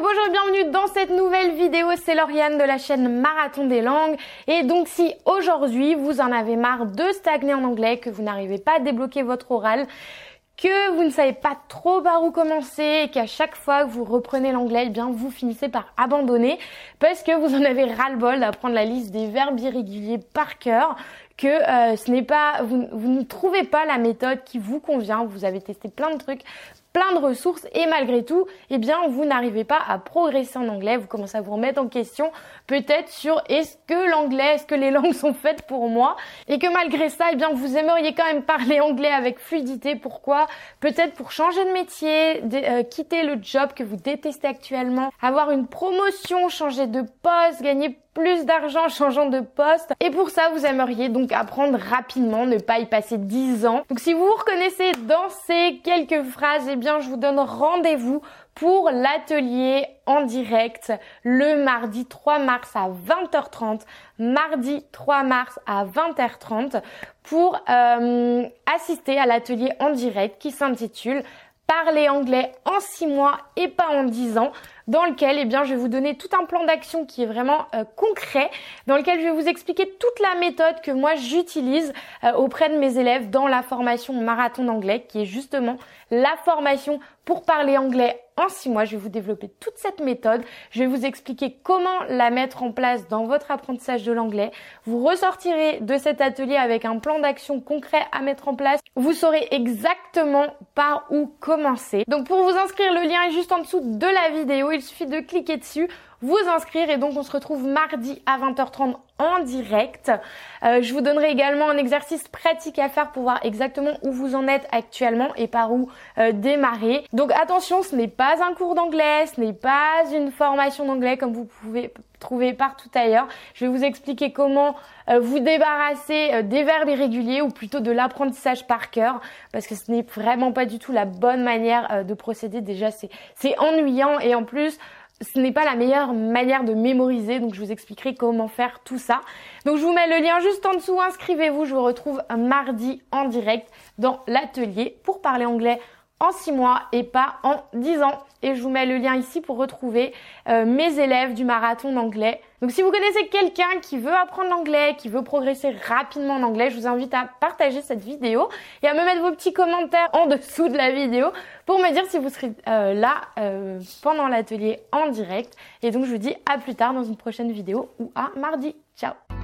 Bonjour et bienvenue dans cette nouvelle vidéo. C'est Lauriane de la chaîne Marathon des langues. Et donc si aujourd'hui vous en avez marre de stagner en anglais, que vous n'arrivez pas à débloquer votre oral, que vous ne savez pas trop par où commencer et qu'à chaque fois que vous reprenez l'anglais, eh bien vous finissez par abandonner parce que vous en avez ras-le-bol d'apprendre la liste des verbes irréguliers par cœur, que euh, ce n'est pas vous, vous ne trouvez pas la méthode qui vous convient, vous avez testé plein de trucs, plein de ressources et malgré tout, eh bien, vous n'arrivez pas à progresser en anglais. Vous commencez à vous remettre en question peut-être sur est-ce que l'anglais, est-ce que les langues sont faites pour moi? Et que malgré ça, eh bien, vous aimeriez quand même parler anglais avec fluidité. Pourquoi? Peut-être pour changer de métier, euh, quitter le job que vous détestez actuellement, avoir une promotion, changer de poste, gagner plus d'argent en changeant de poste. Et pour ça, vous aimeriez donc apprendre rapidement, ne pas y passer 10 ans. Donc si vous vous reconnaissez dans ces quelques phrases, eh bien je vous donne rendez-vous pour l'atelier en direct le mardi 3 mars à 20h30, mardi 3 mars à 20h30 pour euh, assister à l'atelier en direct qui s'intitule Parler anglais en 6 mois et pas en 10 ans dans lequel eh bien, je vais vous donner tout un plan d'action qui est vraiment euh, concret, dans lequel je vais vous expliquer toute la méthode que moi j'utilise euh, auprès de mes élèves dans la formation marathon d'anglais, qui est justement la formation pour parler anglais en six mois. Je vais vous développer toute cette méthode. Je vais vous expliquer comment la mettre en place dans votre apprentissage de l'anglais. Vous ressortirez de cet atelier avec un plan d'action concret à mettre en place. Vous saurez exactement par où commencer. Donc pour vous inscrire, le lien est juste en dessous de la vidéo il suffit de cliquer dessus, vous inscrire et donc on se retrouve mardi à 20h30 en direct. Euh, je vous donnerai également un exercice pratique à faire pour voir exactement où vous en êtes actuellement et par où euh, démarrer. Donc attention, ce n'est pas un cours d'anglais, ce n'est pas une formation d'anglais comme vous pouvez trouver partout ailleurs. Je vais vous expliquer comment euh, vous débarrasser des verbes irréguliers ou plutôt de l'apprentissage par cœur parce que ce n'est vraiment pas du tout la bonne manière de procéder. Déjà, c'est ennuyant et en plus, ce n'est pas la meilleure manière de mémoriser, donc je vous expliquerai comment faire tout ça. Donc je vous mets le lien juste en dessous, inscrivez-vous, je vous retrouve mardi en direct dans l'atelier pour parler anglais en 6 mois et pas en 10 ans. Et je vous mets le lien ici pour retrouver euh, mes élèves du marathon d'anglais. Donc si vous connaissez quelqu'un qui veut apprendre l'anglais, qui veut progresser rapidement en anglais, je vous invite à partager cette vidéo et à me mettre vos petits commentaires en dessous de la vidéo pour me dire si vous serez euh, là euh, pendant l'atelier en direct. Et donc je vous dis à plus tard dans une prochaine vidéo ou à mardi. Ciao